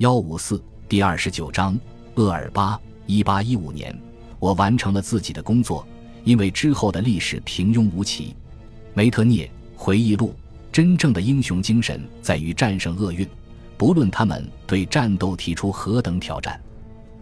幺五四第二十九章厄尔巴。一八一五年，我完成了自己的工作，因为之后的历史平庸无奇。梅特涅回忆录：真正的英雄精神在于战胜厄运，不论他们对战斗提出何等挑战。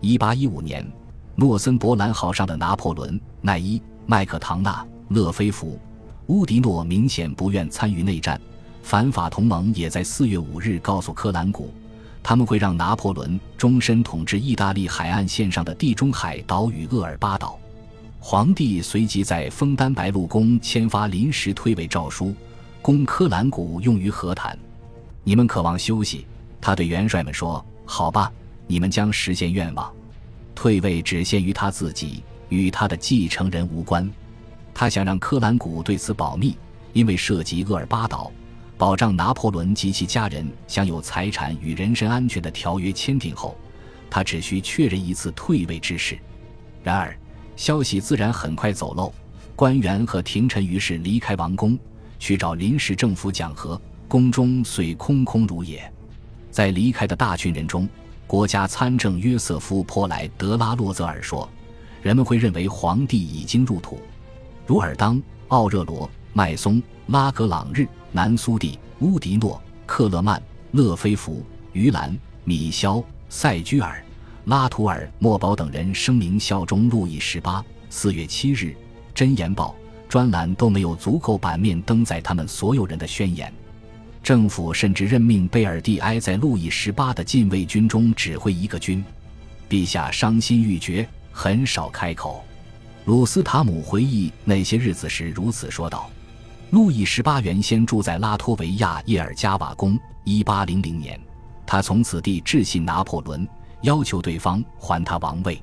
一八一五年，诺森伯兰号上的拿破仑、奈伊、麦克唐纳、勒菲弗、乌迪诺明显不愿参与内战，反法同盟也在四月五日告诉科兰古。他们会让拿破仑终身统治意大利海岸线上的地中海岛屿厄尔巴岛。皇帝随即在枫丹白露宫签发临时退位诏书，供科兰古用于和谈。你们渴望休息，他对元帅们说：“好吧，你们将实现愿望。退位只限于他自己，与他的继承人无关。他想让科兰古对此保密，因为涉及厄尔巴岛。”保障拿破仑及其家人享有财产与人身安全的条约签订后，他只需确认一次退位之事。然而，消息自然很快走漏，官员和廷臣于是离开王宫，去找临时政府讲和，宫中遂空空如也。在离开的大群人中，国家参政约瑟夫·波莱德拉洛泽尔说：“人们会认为皇帝已经入土。”如尔当、奥热罗、麦松、拉格朗日。南苏蒂、乌迪诺、克勒曼、勒菲弗、于兰、米肖、塞居尔、拉图尔、莫堡等人声明效忠路易十八。四月七日，《真言报》专栏都没有足够版面登载他们所有人的宣言。政府甚至任命贝尔蒂埃在路易十八的禁卫军中指挥一个军。陛下伤心欲绝，很少开口。鲁斯塔姆回忆那些日子时如此说道。路易十八原先住在拉脱维亚叶尔加瓦宫。一八零零年，他从此地致信拿破仑，要求对方还他王位。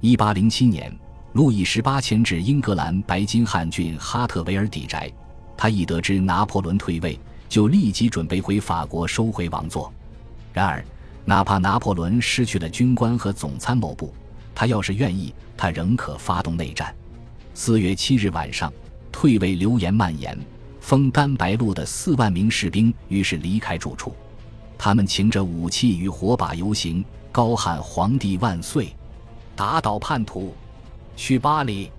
一八零七年，路易十八迁至英格兰白金汉郡哈特维尔邸宅。他一得知拿破仑退位，就立即准备回法国收回王座。然而，哪怕拿破仑失去了军官和总参谋部，他要是愿意，他仍可发动内战。四月七日晚上。退位流言蔓延，封丹白露的四万名士兵于是离开住处，他们擎着武器与火把游行，高喊“皇帝万岁”，打倒叛徒，去巴黎、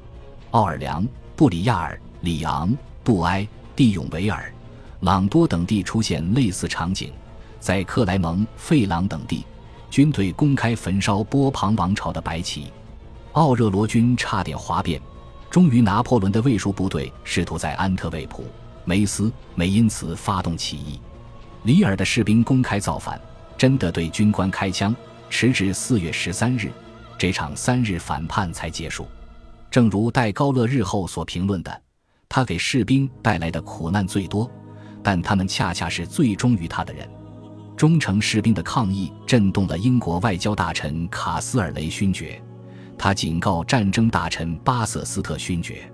奥尔良、布里亚尔、里昂、布埃、蒂永维尔、朗多等地出现类似场景，在克莱蒙、费朗等地，军队公开焚烧波旁王朝的白旗，奥热罗军差点哗变。终于，拿破仑的卫戍部队试图在安特卫普、梅斯、美因茨发动起义。里尔的士兵公开造反，真的对军官开枪，迟至四月十三日，这场三日反叛才结束。正如戴高乐日后所评论的，他给士兵带来的苦难最多，但他们恰恰是最忠于他的人。忠诚士兵的抗议震动了英国外交大臣卡斯尔雷勋爵。他警告战争大臣巴瑟斯特勋爵，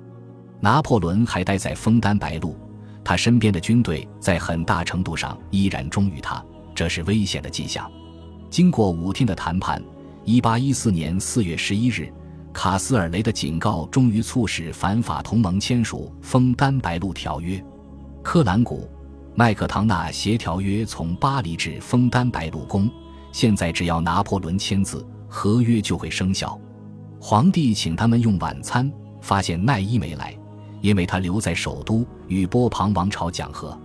拿破仑还待在枫丹白露，他身边的军队在很大程度上依然忠于他，这是危险的迹象。经过五天的谈判，1814年4月11日，卡斯尔雷的警告终于促使反法同盟签署枫丹白露条约。克兰古、麦克唐纳协条约从巴黎至枫丹白露宫，现在只要拿破仑签字，合约就会生效。皇帝请他们用晚餐，发现奈伊没来，因为他留在首都与波旁王朝讲和。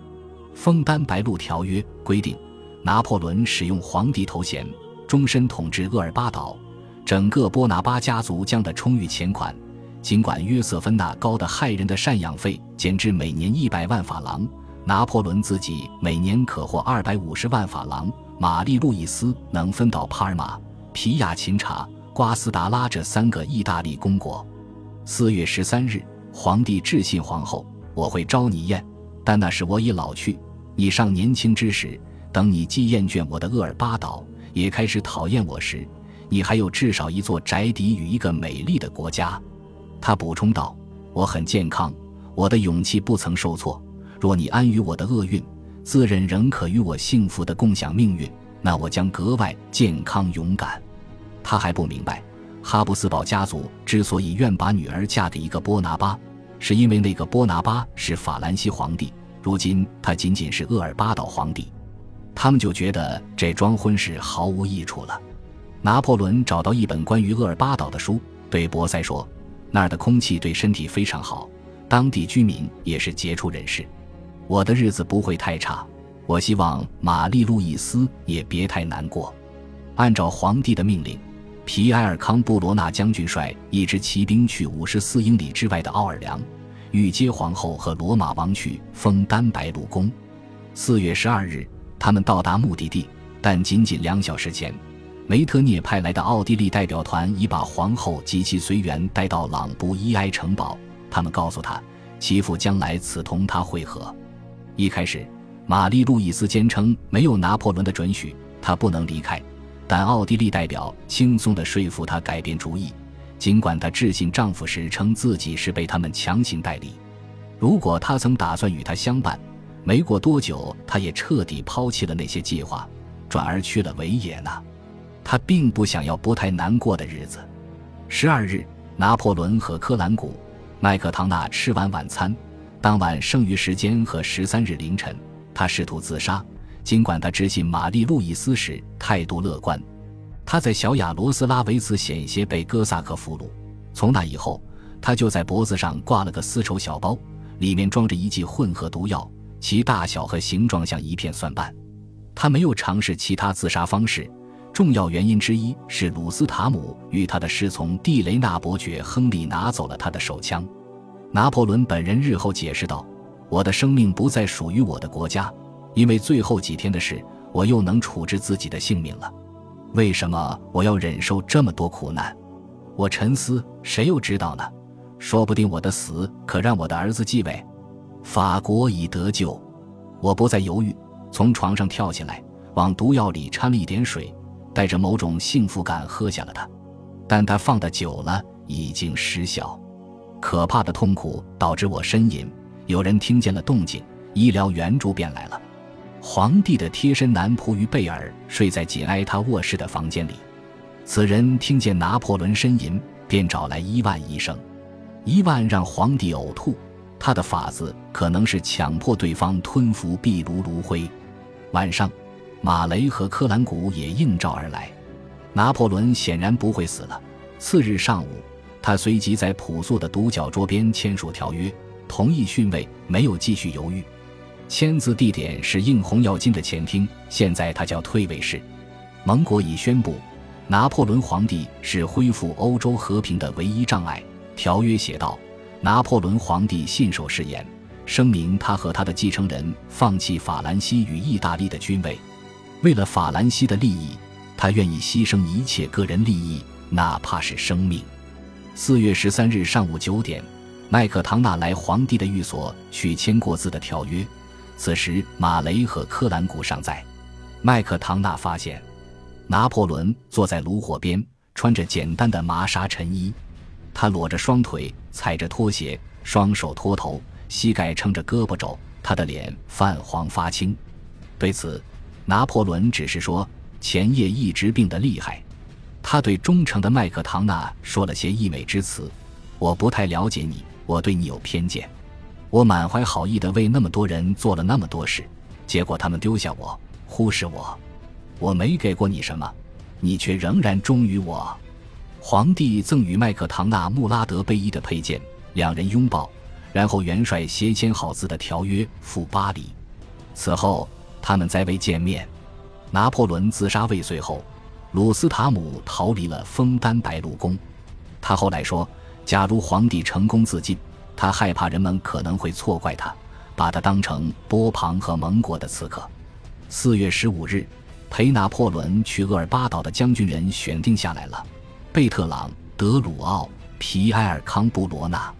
枫丹白露条约规定，拿破仑使用皇帝头衔，终身统治厄尔巴岛，整个波拿巴家族将的充裕钱款，尽管约瑟芬娜高的骇人的赡养费减至每年一百万法郎，拿破仑自己每年可获二百五十万法郎。玛丽路易斯能分到帕尔马、皮亚琴察。瓜斯达拉这三个意大利公国，四月十三日，皇帝致信皇后：“我会招你宴，但那时我已老去。你尚年轻之时，等你既厌倦我的厄尔巴岛，也开始讨厌我时，你还有至少一座宅邸与一个美丽的国家。”他补充道：“我很健康，我的勇气不曾受挫。若你安于我的厄运，自认仍可与我幸福的共享命运，那我将格外健康勇敢。”他还不明白，哈布斯堡家族之所以愿把女儿嫁给一个波拿巴，是因为那个波拿巴是法兰西皇帝，如今他仅仅是厄尔巴岛皇帝。他们就觉得这桩婚事毫无益处了。拿破仑找到一本关于厄尔巴岛的书，对博塞说：“那儿的空气对身体非常好，当地居民也是杰出人士，我的日子不会太差。我希望玛丽路易斯也别太难过。”按照皇帝的命令，皮埃尔康布罗纳将军率一支骑兵去五十四英里之外的奥尔良，欲接皇后和罗马王去封丹白露宫。四月十二日，他们到达目的地，但仅仅两小时前，梅特涅派来的奥地利代表团已把皇后及其随员带到朗布伊埃城堡。他们告诉他，其父将来此同他会合。一开始，玛丽路易斯坚称没有拿破仑的准许，他不能离开。但奥地利代表轻松地说服她改变主意，尽管她致信丈夫时称自己是被他们强行带离。如果她曾打算与他相伴，没过多久，她也彻底抛弃了那些计划，转而去了维也纳。她并不想要不太难过的日子。十二日，拿破仑和科兰古、麦克唐纳吃完晚餐，当晚剩余时间和十三日凌晨，他试图自杀。尽管他致信玛丽路易斯时态度乐观，他在小雅罗斯拉维茨险些被哥萨克俘虏。从那以后，他就在脖子上挂了个丝绸小包，里面装着一剂混合毒药，其大小和形状像一片蒜瓣。他没有尝试其他自杀方式，重要原因之一是鲁斯塔姆与他的侍从蒂雷纳伯爵亨利拿走了他的手枪。拿破仑本人日后解释道：“我的生命不再属于我的国家。”因为最后几天的事，我又能处置自己的性命了。为什么我要忍受这么多苦难？我沉思，谁又知道呢？说不定我的死可让我的儿子继位。法国已得救，我不再犹豫，从床上跳起来，往毒药里掺了一点水，带着某种幸福感喝下了它。但它放的久了，已经失效。可怕的痛苦导致我呻吟。有人听见了动静，医疗援助便来了。皇帝的贴身男仆于贝尔睡在紧挨他卧室的房间里，此人听见拿破仑呻吟，便找来伊万医生。伊万让皇帝呕吐，他的法子可能是强迫对方吞服壁炉炉灰。晚上，马雷和科兰古也应召而来。拿破仑显然不会死了。次日上午，他随即在朴素的独角桌边签署条约，同意逊位，没有继续犹豫。签字地点是应红要金的前厅，现在它叫退位室。盟国已宣布，拿破仑皇帝是恢复欧洲和平的唯一障碍。条约写道：拿破仑皇帝信守誓言，声明他和他的继承人放弃法兰西与意大利的君位，为了法兰西的利益，他愿意牺牲一切个人利益，哪怕是生命。四月十三日上午九点，麦克唐纳来皇帝的寓所取签过字的条约。此时，马雷和科兰古尚在。麦克唐纳发现，拿破仑坐在炉火边，穿着简单的麻纱衬衣。他裸着双腿，踩着拖鞋，双手托头，膝盖撑着胳膊肘。他的脸泛黄发青。对此，拿破仑只是说：“前夜一直病得厉害。”他对忠诚的麦克唐纳说了些溢美之词：“我不太了解你，我对你有偏见。”我满怀好意的为那么多人做了那么多事，结果他们丢下我，忽视我。我没给过你什么，你却仍然忠于我。皇帝赠予麦克唐纳穆拉德贝伊的佩剑，两人拥抱，然后元帅携签好字的条约赴巴黎。此后，他们再未见面。拿破仑自杀未遂后，鲁斯塔姆逃离了枫丹白露宫。他后来说，假如皇帝成功自尽。他害怕人们可能会错怪他，把他当成波旁和盟国的刺客。四月十五日，陪拿破仑去厄尔巴岛的将军人选定下来了：贝特朗、德鲁奥、皮埃尔康布罗纳，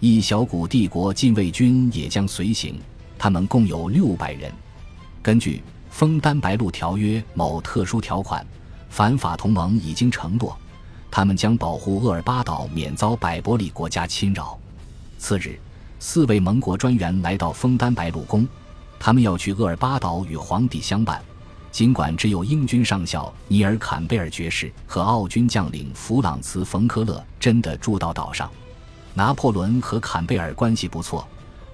一小股帝国禁卫军也将随行。他们共有六百人。根据《枫丹白露条约》某特殊条款，反法同盟已经承诺，他们将保护厄尔巴岛免遭百伯里国家侵扰。次日，四位盟国专员来到枫丹白露宫，他们要去厄尔巴岛与皇帝相伴。尽管只有英军上校尼尔坎贝尔爵士和奥军将领弗朗茨冯科勒真的住到岛上，拿破仑和坎贝尔关系不错。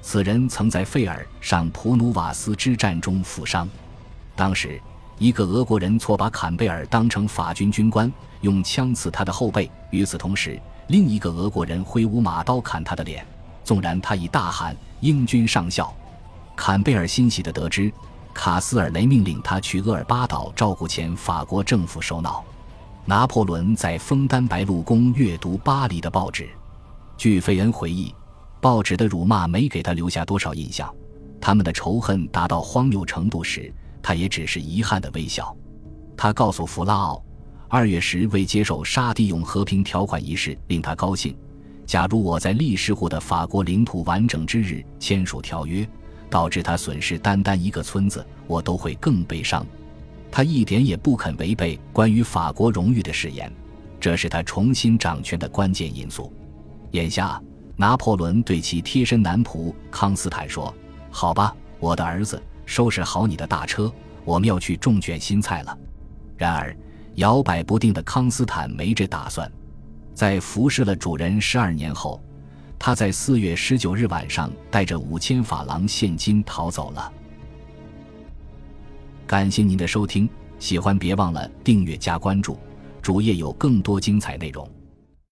此人曾在费尔上普努瓦斯之战中负伤。当时，一个俄国人错把坎贝尔当成法军军官，用枪刺他的后背；与此同时，另一个俄国人挥舞马刀砍他的脸。纵然他已大喊“英军上校”，坎贝尔欣喜地得知，卡斯尔雷命令他去厄尔巴岛照顾前法国政府首脑。拿破仑在枫丹白露宫阅读巴黎的报纸。据费恩回忆，报纸的辱骂没给他留下多少印象。他们的仇恨达到荒谬程度时，他也只是遗憾的微笑。他告诉弗拉奥，二月时未接受沙地永和平条款一事令他高兴。假如我在历史户的法国领土完整之日签署条约，导致他损失单单一个村子，我都会更悲伤。他一点也不肯违背关于法国荣誉的誓言，这是他重新掌权的关键因素。眼下，拿破仑对其贴身男仆康斯坦说：“好吧，我的儿子，收拾好你的大车，我们要去种卷心菜了。”然而，摇摆不定的康斯坦没这打算。在服侍了主人十二年后，他在四月十九日晚上带着五千法郎现金逃走了。感谢您的收听，喜欢别忘了订阅加关注，主页有更多精彩内容。